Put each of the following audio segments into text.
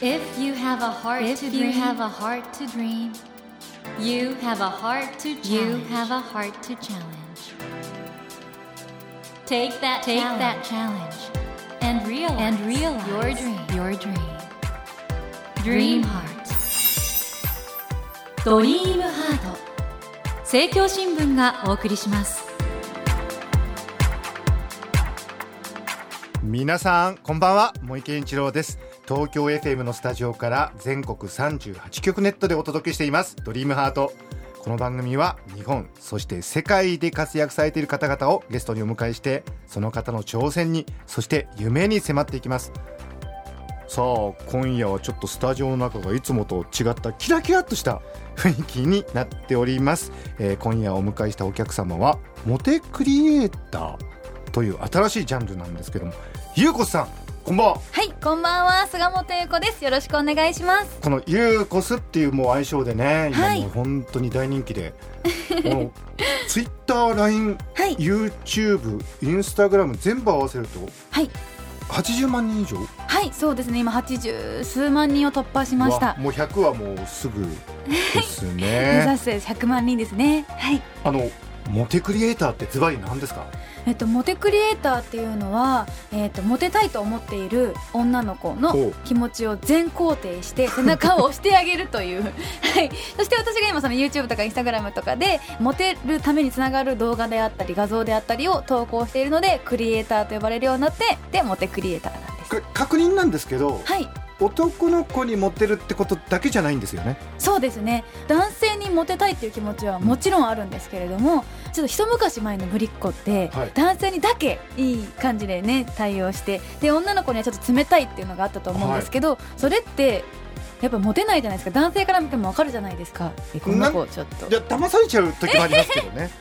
If you have a heart If to you dream, have a heart to dream. You have a heart to challenge. You have a heart to challenge. Take that Take challenge that challenge and realize, and realize your dream. your dream. Dream Heart. ドリームハート政教新聞がお送りします皆さんこんばんは森健一郎です 東京 FM のスタジオから全国38局ネットでお届けしています。ドリームハート。この番組は日本そして世界で活躍されている方々をゲストにお迎えしてその方の挑戦にそして夢に迫っていきます。さあ今夜はちょっとスタジオの中がいつもと違ったキラキラっとした雰囲気になっております、えー今夜お迎えしたお客様はモテクリエイターという新しいジャンルなんですけどもゆうこさん。こんばんははい、こんばんは、菅本優子です。よろしくお願いします。このゆうこすっていうもう愛称でね今はいもう本当に大人気で、ツイッター、LINE、はい、YouTube、インスタグラム全部合わせるとはい、80万人以上？はい、そうですね。今八十数万人を突破しました。もう100はもうすぐです 目ね指す100万人ですね。はい。あのモテクリエイターってズバリ何ですか？えっと、モテクリエイターっていうのは、えっと、モテたいと思っている女の子おの気持ちを全肯定して 背中を押してあげるという、はい、そして私が今その YouTube とか Instagram とかでモテるためにつながる動画であったり画像であったりを投稿しているのでクリエイターと呼ばれるようになってでモテクリエイターなんです。確認なんですけどはい男の子にモテるってことだけじゃないんですよね。そうですね。男性にモテたいっていう気持ちはもちろんあるんですけれどもちょっと一昔前のぶりっ子って、はい。男性にだけいい感じでね対応してで女の子にはちょっと冷たいっていうのがあったと思うんですけど、それってやっぱモテないじゃないですか。男性から見てもわかるじゃないですか。えこの子ちょっと。いや騙されちゃう時もありますけどね。は い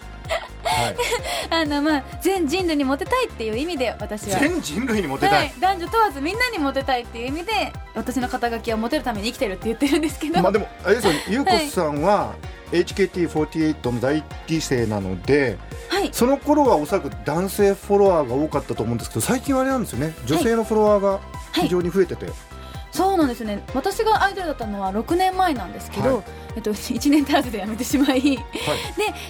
あのまあ全人類にモテたいっていう意味で私は。全人類にモテたい、はい、男女問わずみんなにモテたいっていう意味で私の肩書きはモテるために生きてるって言ってるんですけど、まあでもあれですよね。ゆうこさんは HKT48 の第一期生なのではい。その頃はおそらく男性フォロワーが多かったと思うんですけど最近はあれなんですよね。女性のフォロワーが非常に増えてて、そうなんですね。私がアイドルだったのは6年前なんですけど、はい。えっと、1年足らずで辞めてしまい。で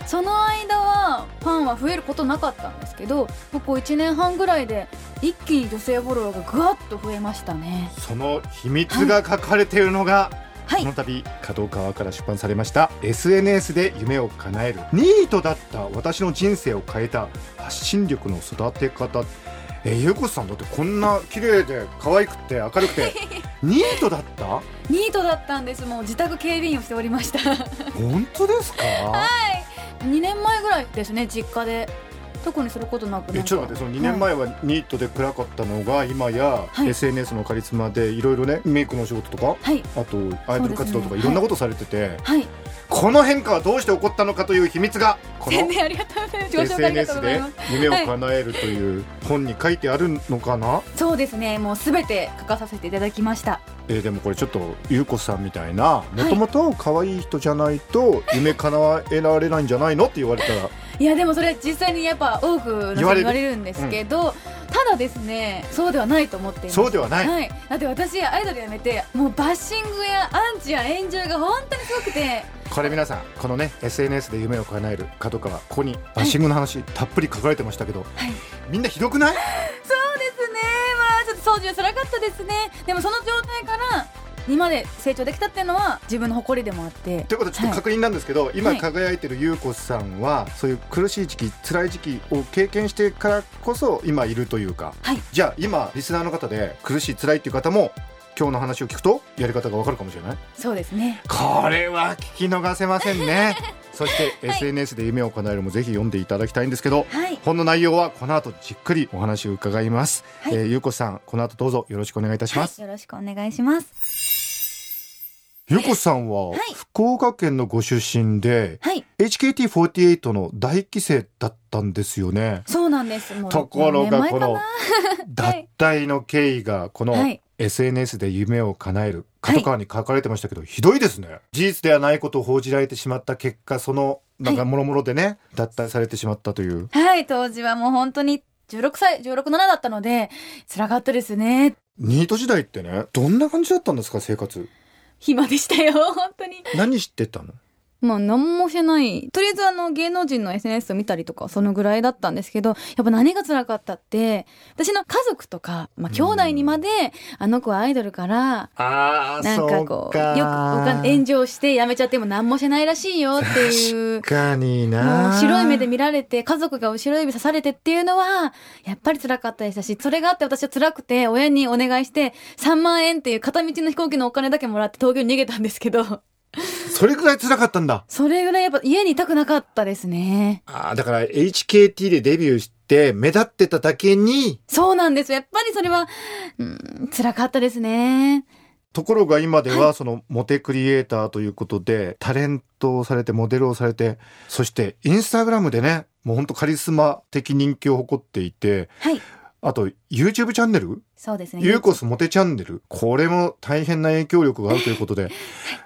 その間はファンは増えることなかったんですけどここ1年半ぐらいで一気に女性フォロワーがぐわっと増えましたね。その秘密が書かれているのが、はい。この度角川から出版されました「SNS で夢を叶えるニートだった私の人生を変えた発信力の育て方」えー、ゆうこさんだってこんな綺麗で可愛くて明るくて ニートだった？ニートだったんです。もう自宅警備員をしておりました。本当ですか、2年前ぐらいですね実家で。特にすることなく。えちょっと待ってその2年前はニートで暗かったのが今やはい。SNS のカリスマでいろいろねメイクの仕事とかはい。あとアイドル活動とかいろんなことされてて、はいこの変化はどうして起こったのかという秘密がこの SNS で夢を叶えるという本に書いてあるのかな、そうですね。もうすべて書かさせていただきました。えーでもこれちょっと優子さんみたいなもともと可愛い人じゃないと夢叶えられないんじゃないの？って言われたら。いやでもそれ実際にやっぱ多く言われる言われるんですけど、ただですねそうではないと思っています。そうではない。はい、だって私アイドル辞めてもうバッシングやアンチや炎上が本当にすごくて。これ皆さんこのね SNS で夢を叶える角川ここにバッシングの話、たっぷり書かれてましたけど、はい。みんなひどくない？そうですね。まあちょっと掃除は辛かったですね。でもその状態から今まで成長できたっていうのは自分の誇りでもあって。ということでちょっとはい確認なんですけど、今はい。輝いてる優子さんはそういう苦しい時期辛い時期を経験してからこそ今いるというか。はい。じゃあ今リスナーの方で苦しい辛いっていう方も今日の話を聞くとやり方がわかるかもしれない。そうですね。これは聞き逃せませんね。そして、SNS で夢を叶えるもぜひ読んでいただきたいんですけど、はい。本の内容はこの後じっくりお話を伺います、はいえー、ゆうこさんこの後どうぞよろしくお願いいたします、よろしくお願いしますゆうこさんははい。福岡県のご出身で、はい。HKT48 の第一期生だったんですよね。そうなんです。ところがこの脱退の経緯がこのはい。SNS で夢を叶える角川に書かれてましたけど、ひどいですね。事実ではないことを報じられてしまった結果そのなんかもろもろでね、脱退されてしまったという。はい当時はもう本当に16歳、16、7だったので、辛かったですね。ニート時代ってね、どんな感じだったんですか、生活。暇でしたよ、本当に。何してたの？まあ何もしてない。とりあえずあの芸能人の SNS を見たりとかそのぐらいだったんですけど、やっぱ何が辛かったって、私の家族とか、まあ兄弟にまで、あの子はアイドルから、ああ、なんかこう、よく炎上して辞めちゃっても何もしないらしいよっていう。確かにもな。う白い目で見られて、家族が後ろ指さされてっていうのは、やっぱり辛かったでしたし、それがあって私は辛くて、親にお願いして、3万円っていう片道の飛行機のお金だけもらって東京に逃げたんですけど、それぐらい辛かったんだ。それぐらいやっぱ家にいたくなかったですね。ああ、だから HKT でデビューして目立ってただけに、そうなんですよ。やっぱりそれは、うん、辛かったですね。ところが今ではそのモテクリエイターということで、タレントをされてモデルをされて、そしてインスタグラムでね、もう本当カリスマ的人気を誇っていて、はい。あと YouTube チャンネル？そうですね。ユーコスモテチャンネル？これも大変な影響力があるということで、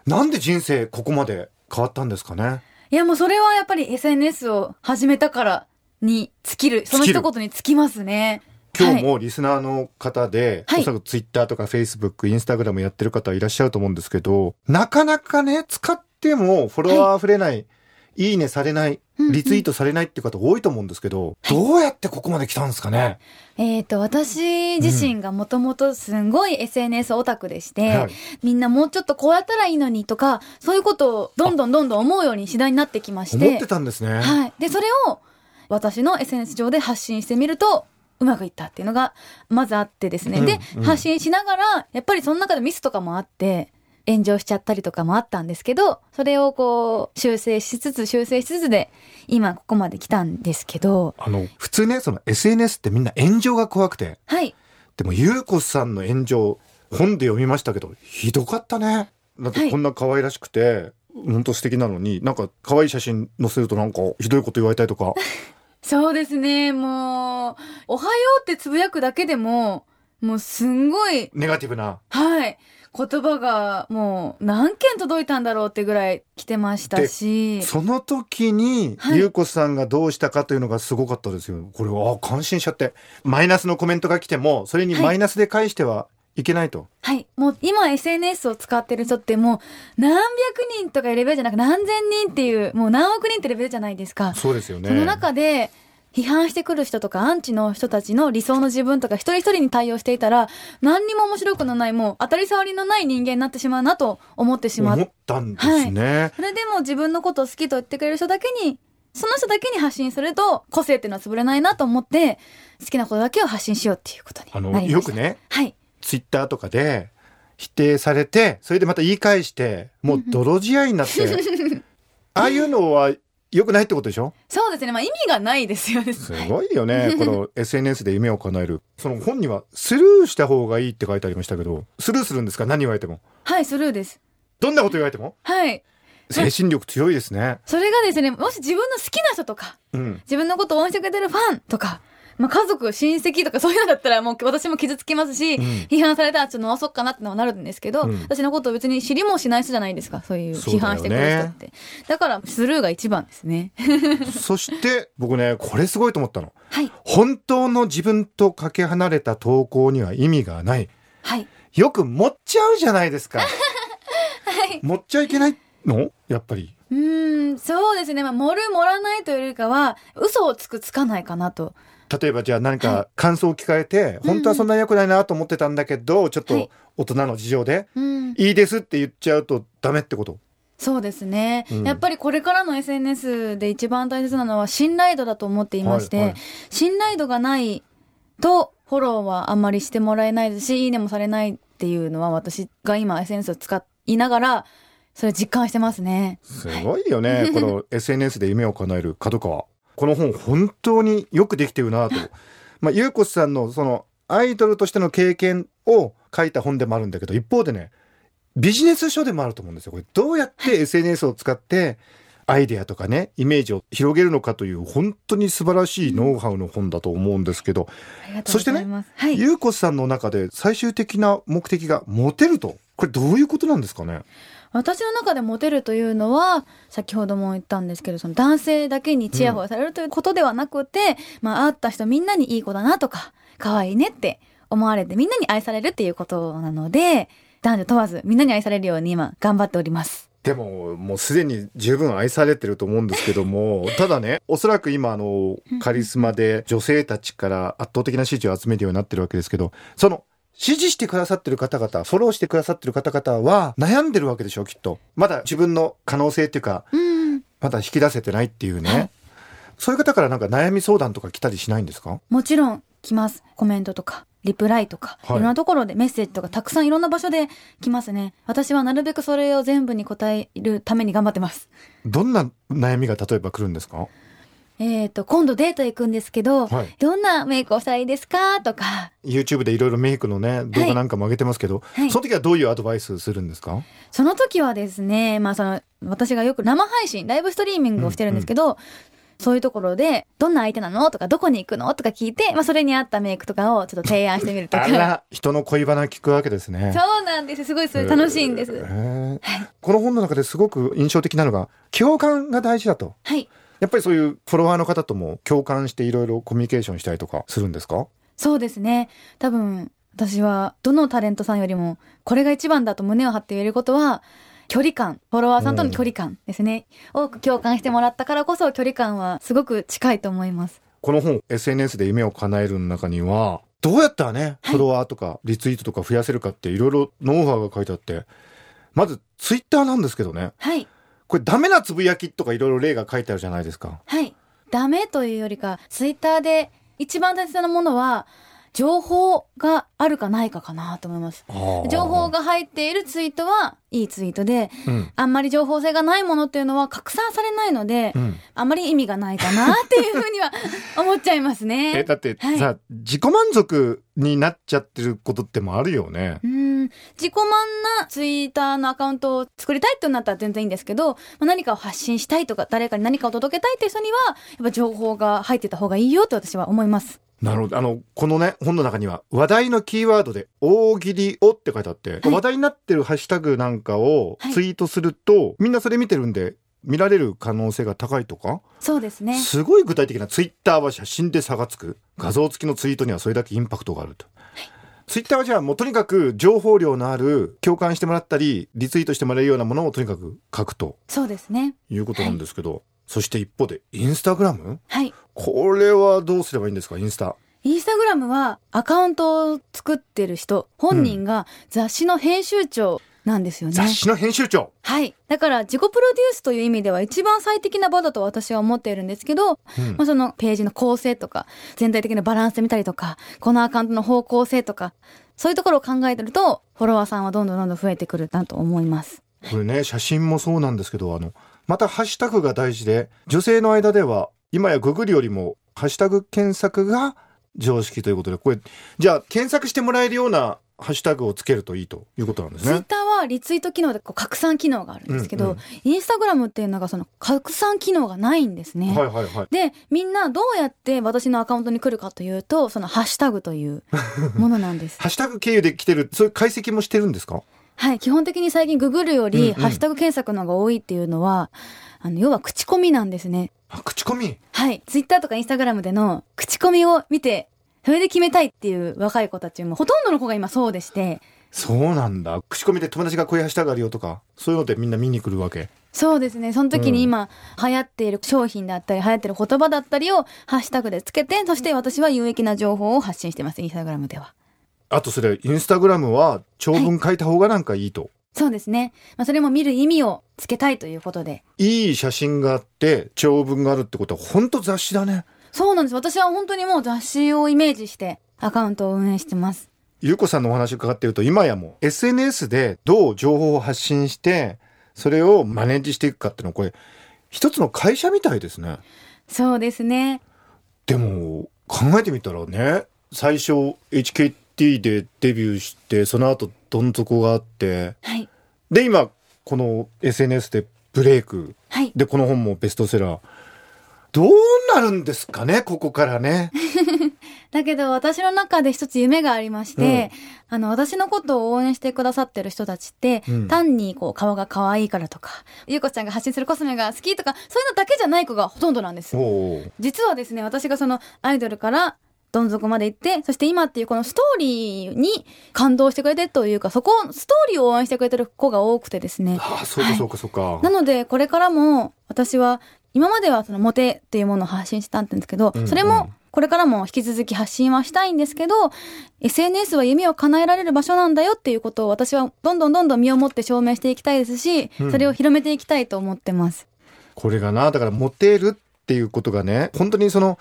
なんで人生ここまで変わったんですかね？いやもうそれはやっぱり SNS を始めたからに尽きる。その一言に尽きますね。今日もリスナーの方で、はい。おそらくツイッターとかフェイスブック、インスタグラムやってる方いらっしゃると思うんですけど、なかなかね、使ってもフォロワー溢れない、い、いねされない、うんうんリツイートされないっていう方多いと思うんですけど、どうやってここまで来たんですかね、えっ、と、私自身がもともとすんごい SNS オタクでして、はいみんなもうちょっとこうやったらいいのにとか、そういうことをどんどんどんどん思うように次第になってきまして。思ってたんですね。はい。で、それを私の SNS 上で発信してみると、うまくいったっていうのが、まずあってですね。うんで、うん発信しながら、やっぱりその中でミスとかもあって、炎上しちゃったりとかもあったんですけど、それをこう、修正しつつ、修正しつつで、今ここまで来たんですけど、あの、普通ね、その SNS ってみんな炎上が怖くて、はい。でも、ゆうこさんの炎上、本で読みましたけど、ひどかったね。だってこんな可愛らしくて、本当素敵なのに、なんか可愛い写真載せるとなんかひどいこと言われたりとか。そうですね、もう、おはようってつぶやくだけでも、もうすんごい、ネガティブな。はい。言葉がもう何件届いたんだろうってぐらい来てましたし。その時に、はいゆうこさんがどうしたかというのがすごかったですよ。これは、あ感心しちゃって。マイナスのコメントが来ても、それにはいマイナスで返してはいけないと。はい。もう今 SNS を使ってる人ってもう何百人とかレベルじゃなく何千人っていう、もう何億人ってレベルじゃないですか。そうですよね。その中で、批判してくる人とかアンチの人たちの理想の自分とか一人一人に対応していたら何にも面白くのないもう当たり障りのない人間になってしまうなと思ってしまっ思ったんですね。それでも自分のことを好きと言ってくれる人だけに、その人だけに発信すると、個性っていうのは潰れないなと思って、好きなことだけを発信しようっていうことにあの、なりました。よく。ね、はい。ツイッターとかで否定されて、それでまた言い返して、もう泥仕合になって、ああいうのは良くないってことでしょ？そうですね。まあ意味がないですよね。すごいよね。この SNS で夢を叶える。その本にはスルーした方がいいって書いてありましたけど、スルーするんですか？何言われても。はい、スルーです。どんなこと言われても？はい。精神力強いですね。それがですね、もし自分の好きな人とか、うん。自分のことを応援してくれてるファンとか、まあ家族、親戚とかそういうのだったらもう私も傷つきますし、ん批判されたらちょっと直そうかなってのはなるんですけど、うん私のことを別に知りもしない人じゃないですか、そういう批判してくる人って。だからスルーが一番ですね。そして僕ね、これすごいと思ったの。はい。本当の自分とかけ離れた投稿には意味がない。はい。よく盛っちゃうじゃないですか。はい。盛っちゃいけないの？やっぱり。うーん、そうですね。まあ、盛る盛らないというよりかは、嘘をつくつかないかなと。例えばじゃあ何はか感想を聞かれて、本当はそんなに良くないなと思ってたんだけど、ちょっとはい大人の事情で、うん。いいですって言っちゃうとダメってこと？そうですね、うんやっぱりこれからの SNS で一番大切なのは信頼度だと思っていまして、はいはい信頼度がないとフォローはあんまりしてもらえないですし、いいねもされないっていうのは私が今 SNS を使いながら、それ実感してますね。すごいよね。この SNS で夢を叶える角川。この本本当によくできてるなと。まあ、ゆうこさんのそのアイドルとしての経験を書いた本でもあるんだけど、一方でね、ビジネス書でもあると思うんですよ。これどうやって SNS を使ってアイデアとかね、イメージを広げるのかという本当に素晴らしいノウハウの本だと思うんですけど、うございます。はい。ゆうこさんの中で最終的な目的がモテると。これどういうことなんですかね？私の中でモテるというのは先ほども言ったんですけどその男性だけにチヤホヤされるということではなくて、まあ会った人みんなにいい子だなとか可愛いねって思われてみんなに愛されるっていうことなので男女問わずみんなに愛されるように今頑張っております。でももうすでに十分愛されてると思うんですけども ただねおそらく今あのカリスマで女性たちから圧倒的な支持を集めるようになってるわけですけどその支持してくださってる方々フォローしてくださってる方々は悩んでるわけでしょきっと。まだ自分の可能性っていうかうん。まだ引き出せてないっていうね、そういう方からなんか悩み相談とか来たりしないんですか？もちろん来ます。コメントとかリプライとか、はい。い、ろんなところでメッセージとかたくさんいろんな場所で来ますね。私はなるべくそれを全部に答えるために頑張ってます。どんな悩みが例えば来るんですか？えっ、と今度デート行くんですけど、はい。どんなメイクをしたらいいですか？とか。YouTube でいろいろメイクのね動画なんかも上げてますけど、はい。その時はどういうアドバイスするんですか？その時はですねまあその私がよく生配信ライブストリーミングをしてるんですけど、そういうところでどんな相手なの？とかどこに行くの？とか聞いて、まあ、それに合ったメイクとかをちょっと提案してみるとか。あら人の恋バナ聞くわけですね。そうなんです。すごいそれ楽しいんです、へー。この本の中ですごく印象的なのが共感が大事だと。はいやっぱりそういうフォロワーの方とも共感していろいろコミュニケーションしたりとかするんですか？そうですね。多分私はどのタレントさんよりもこれが一番だと胸を張って言えることは距離感。フォロワーさんとの距離感ですね、多く共感してもらったからこそ距離感はすごく近いと思います。この本 SNS で夢を叶えるの中にはどうやったらね、フォロワーとかリツイートとか増やせるかっていろいろノウハウが書いてあってまずツイッターなんですけどね。はいこれダメなつぶやきとかいろいろ例が書いてあるじゃないですか。はい。ダメというよりかツイッターで一番大切なものは情報があるかないかかなと思います。情報が入っているツイートはいいツイートでうん。あんまり情報性がないものっていうのは拡散されないので、うん。あんまり意味がないかなっていうふうには思っちゃいますね。えだってはい。さ、自己満足になっちゃってることってもあるよね。うん。自己満なツイッターのアカウントを作りたいってなったら全然いいんですけど、まあ、何かを発信したいとか誰かに何かを届けたいっていう人にはやっぱ情報が入ってた方がいいよと私は思います。なるほど。あのこのね本の中には話題のキーワードで「大喜利を」って書いてあって、はい。話題になってるハッシュタグなんかをはい。ツイートすると、みんなそれ見てるんで見られる可能性が高いとか？そうですね。すごい具体的なツイッターは写真で差がつく。画像付きのツイートにはそれだけインパクトがあると。ツイッターはじゃあもうとにかく情報量のある共感してもらったりリツイートしてもらえるようなものをとにかく書くと。そうですね。いうことなんですけど、そして一方でインスタグラム？はい。これはどうすればいいんですか？インスタ。インスタグラムはアカウントを作ってる人本人が雑誌の編集長なんですよね。雑誌の編集長？はい。だから自己プロデュースという意味では一番最適な場だと私は思っているんですけど、うんまあそのページの構成とか、全体的なバランス見たりとか、このアカウントの方向性とか、そういうところを考えてると、フォロワーさんはどんどんどんどん増えてくるなと思います。これね写真もそうなんですけどあのまたハッシュタグが大事で女性の間では今やググるよりもハッシュタグ検索が常識ということでこれじゃあ検索してもらえるようなハッシュタグをつけるといいということなんですね。ツイッターはリツイート機能でこう拡散機能があるんですけど、うんうんインスタグラムっていうのがその拡散機能がないんですね。はいはいはい。でみんなどうやって私のアカウントに来るかというとそのハッシュタグというものなんです ハッシュタグ経由で来てるそういう解析もしてるんですか？はい基本的に最近ググるより、ハッシュタグ検索の方が多いっていうのはあの要は口コミなんですねあ口コミ？はいツイッターとかインスタグラムでの口コミを見てそれで決めたいっていう若い子たちもほとんどの子が今そうでしてそうなんだ。口コミで友達がこういうハッシュタグあるよとかそういうのでみんな見に来るわけ？そうですねその時に今流行っている商品だったり流行ってる言葉だったりをハッシュタグでつけてそして私は有益な情報を発信してますインスタグラムではあとそれインスタグラムは長文書いた方がなんかいいと。そうですね、まあ、それも見る意味をつけたいということで。いい写真があって長文があるってことは本当雑誌だね。そうなんです。私は本当にもう雑誌をイメージしてアカウントを運営してます。ゆうこさんのお話を伺っていると今やもう SNS でどう情報を発信してそれをマネージしていくかっていうのはこれ一つの会社みたいですね。そうですね。でも考えてみたらね最初 HKT でデビューしてその後どん底があってはい。で今この SNS でブレイク。はい。でこの本もベストセラー。どうなるんですかねここからね。だけど私の中で一つ夢がありまして、あの私のことを応援してくださってる人たちって、うん。単にこう顔が可愛いからとかゆうこちゃんが発信するコスメが好きとかそういうのだけじゃない子がほとんどなんです。実はですね私がそのアイドルからどん底まで行ってそして今っていうこのストーリーに感動してくれてるというかそこをストーリーを応援してくれてる子が多くてですね。ああそうかそうかそうか、なのでこれからも私は今まではそのモテっていうものを発信してたんですけど、うんうん。それもこれからも引き続き発信はしたいんですけど SNS は夢を叶えられる場所なんだよっていうことを私はどんどんどんどん身をもって証明していきたいですし、うん。それを広めていきたいと思ってます。これがなだからモテるっていうことがね本当にその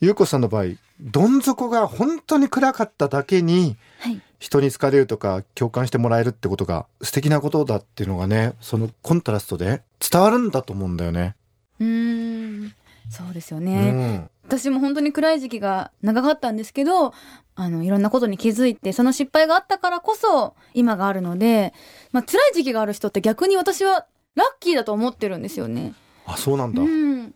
優子さんの場合どん底が本当に暗かっただけにはい人に好かれるとか共感してもらえるってことが素敵なことだっていうのがねそのコントラストで伝わるんだと思うんだよね。うーんそうですようね、ん、私も本当に暗い時期が長かったんですけどあのいろんなことに気づいてその失敗があったからこそ今があるので、まあ辛い時期がある人って逆に私はラッキーだと思ってるんですよね。あそうなんだ。うん、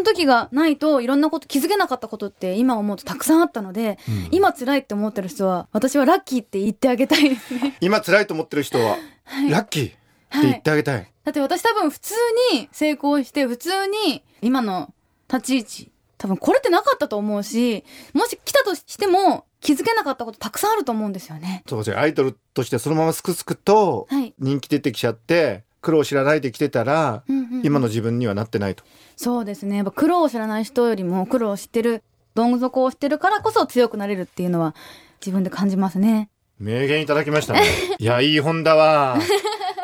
の時がないといろんなこと気づけなかったことって今思うとたくさんあったので、うん今辛いって思ってる人は私はラッキーって言ってあげたいですね。今辛いと思ってる人は、はい。ラッキーってはい。言ってあげたい。だって私多分普通に成功して普通に今の立ち位置多分これってなかったと思うし、もし来たとしても気づけなかったことたくさんあると思うんですよね。そうじゃアイドルとしてそのまますくすくとはい。人気出てきちゃって苦労知らないで来てたらうんうんうん今の自分にはなってないと。そうですね。やっぱ苦労を知らない人よりも苦労を知ってる、どん底を知ってるからこそ強くなれるっていうのは自分で感じますね。名言いただきましたね。いや、いい本だわ。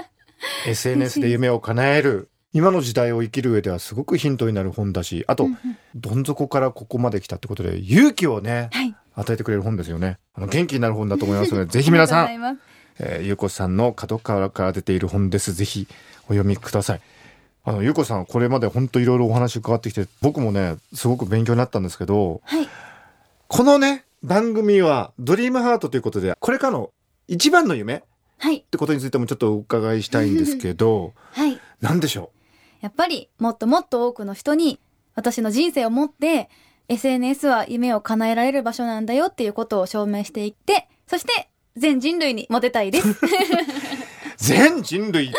SNS で夢を叶える。今の時代を生きる上ではすごくヒントになる本だし、あと、どん底からここまで来たってことで、勇気をね、はい。与えてくれる本ですよね。あの元気になる本だと思いますので、ぜひ皆さん、えーゆうこさんの角川から出ている本です。ぜひお読みください。あの、ゆうこさん、これまで本当いろいろお話伺ってきて、僕もね、すごく勉強になったんですけど、はい。このね、番組は、ドリームハートということで、これからの一番の夢っはい。てことについてもちょっとお伺いしたいんですけど、はい。何でしょやっぱりもっともっと多くの人に私の人生をもって SNS は夢を叶えられる場所なんだよっていうことを証明していって、そして全人類にモテたいです。う全人類、はい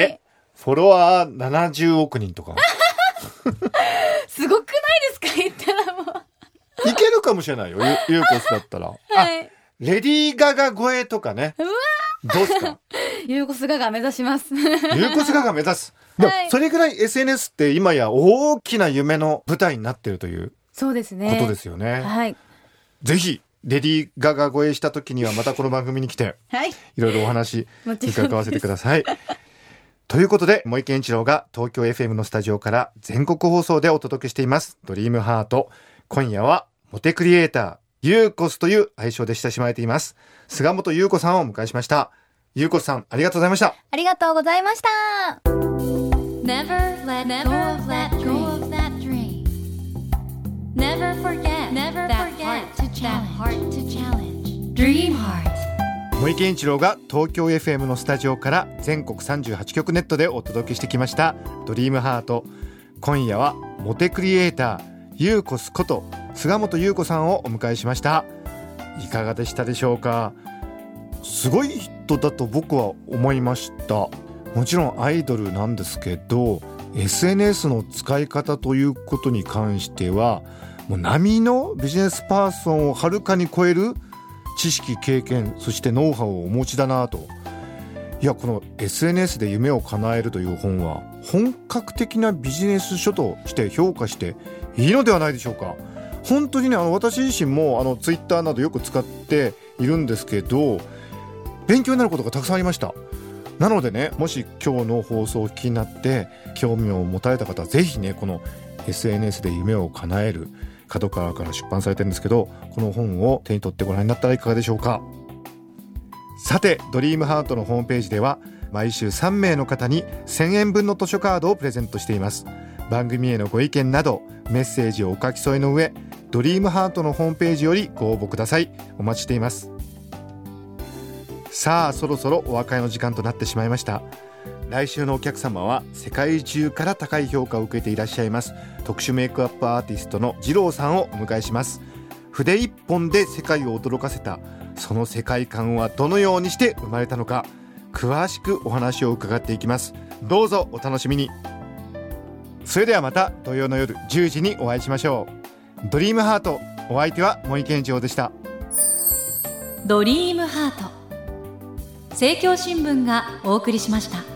え、フォロワー70億人とか、すごくないですか？言ったらもう。いけるかもしれないよ、ゆゆうこさんだったら。あ、はい。レディー・ガガ超えとかね。うわどうですか？ユーゴスガガ目指します。ゆうこすがが目指す。でもはいそれぐらい SNS って今や大きな夢の舞台になってるというそうですね。ことですよね。はい。ぜひ、レディー・ガガ超えした時にはまたこの番組に来て、はい。いろいろお話伺わせてください。ということで、森健一郎が東京 FM のスタジオから全国放送でお届けしています。ドリームハート。今夜は、モテクリエイター、ユーコスという愛称で親しまれています。菅本優子さんをお迎えしました。優子さん、ありがとうございました。ありがとうございました。Never let go of that dream. Never forget Never forget that heart 森健一郎が東京 FM のスタジオから全国38局ネットでお届けしてきました「ドリームハート。今夜はモテクリエイターゆうこすこと菅本優子さんをお迎えしました。いかがでしたでしょうか？すごい人だと僕は思いました。もちろんアイドルなんですけど SNS の使い方ということに関してはもう波のビジネスパーソンをはるかに超える知識経験そしてノウハウをお持ちだなと。いやこの SNS で夢を叶えるという本は本格的なビジネス書として評価していいのではないでしょうか。本当にねあの私自身もあのツイッターなどよく使っているんですけど勉強になることがたくさんありました。なのでねもし今日の放送をお聞きになって興味を持たれた方はぜひねこの SNS で夢を叶える角川から出版されてるんですけどこの本を手に取ってご覧になったらいかがでしょうか？さてドリームハートのホームページでは毎週3名の方に1000円分の図書カードをプレゼントしています。番組へのご意見などメッセージをお書き添えの上ドリームハートのホームページよりご応募ください。お待ちしています。さあそろそろお別れの時間となってしまいました。来週のお客様は世界中から高い評価を受けていらっしゃいます。特殊メイクアップアーティストの二郎さんをお迎えします。筆一本で世界を驚かせた。その世界観はどのようにして生まれたのか。詳しくお話を伺っていきます。どうぞお楽しみに。それではまた土曜の夜10時にお会いしましょう。ドリームハート。お相手は森健一郎でした。ドリームハート。政教新聞がお送りしました。